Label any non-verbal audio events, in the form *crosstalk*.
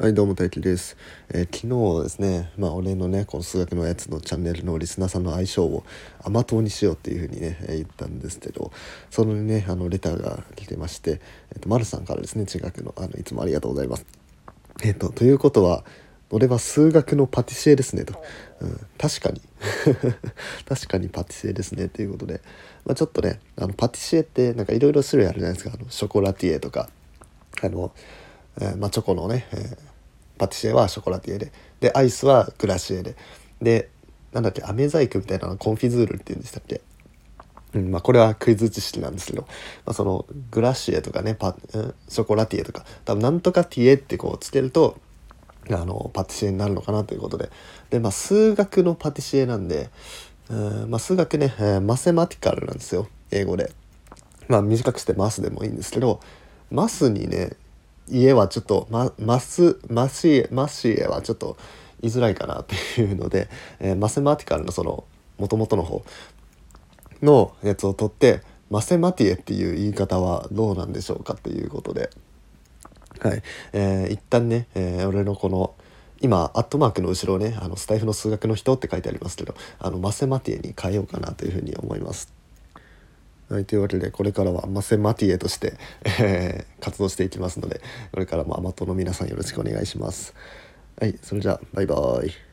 はい、どうも、大輝です。えー昨日ですね、まあ、俺のね、この数学のやつのチャンネルのリスナーさんの相性を甘党にしようっていうふうにね、えー言ったんですけど、そのね、あの、レターが来てまして、えっ、と、丸さんからですね、中学の、あの、いつもありがとうございます。えっ、と、ということは、俺は数学のパティシエですねと、うん、確かに *laughs* 確かにパティシエですねっていうことで、まあ、ちょっとねあのパティシエってなんかいろいろ種類あるじゃないですかあのショコラティエとかあの、えまあ、チョコのね、えパティシエはショコラティエででアイスはグラシエででなんだっけ飴細工みたいなのコンフィズールっていうんでしたっけ？うんまあ、これはクイズ知識なんですけど、まあ、そのグラシエとかねパ、うんショコラティエとか多分なんとかティエってこうつけるとあのパティシエになるのかなということでで、まあ、数学のパティシエなんで、うんまあ、数学ね、えーマセマティカルなんですよ英語で。まあ短くしてマスでもいいんですけどマスにね家はちょっとママスマシエマシエはちょっと言いづらいかなっていうので、えーマセマティカルのその元々の方のやつを取ってマセマティエっていう言い方はどうなんでしょうかっていうことではい、えー一旦ね、えー俺のこの今アットマークの後ろねあのスタイフの数学の人って書いてありますけどあのマセマティエに変えようかなというふうに思います。はい、というわけでこれからはマセマティエとして、えー活動していきますのでこれからもアマトの皆さんよろしくお願いします。はい、それじゃあバイバイ。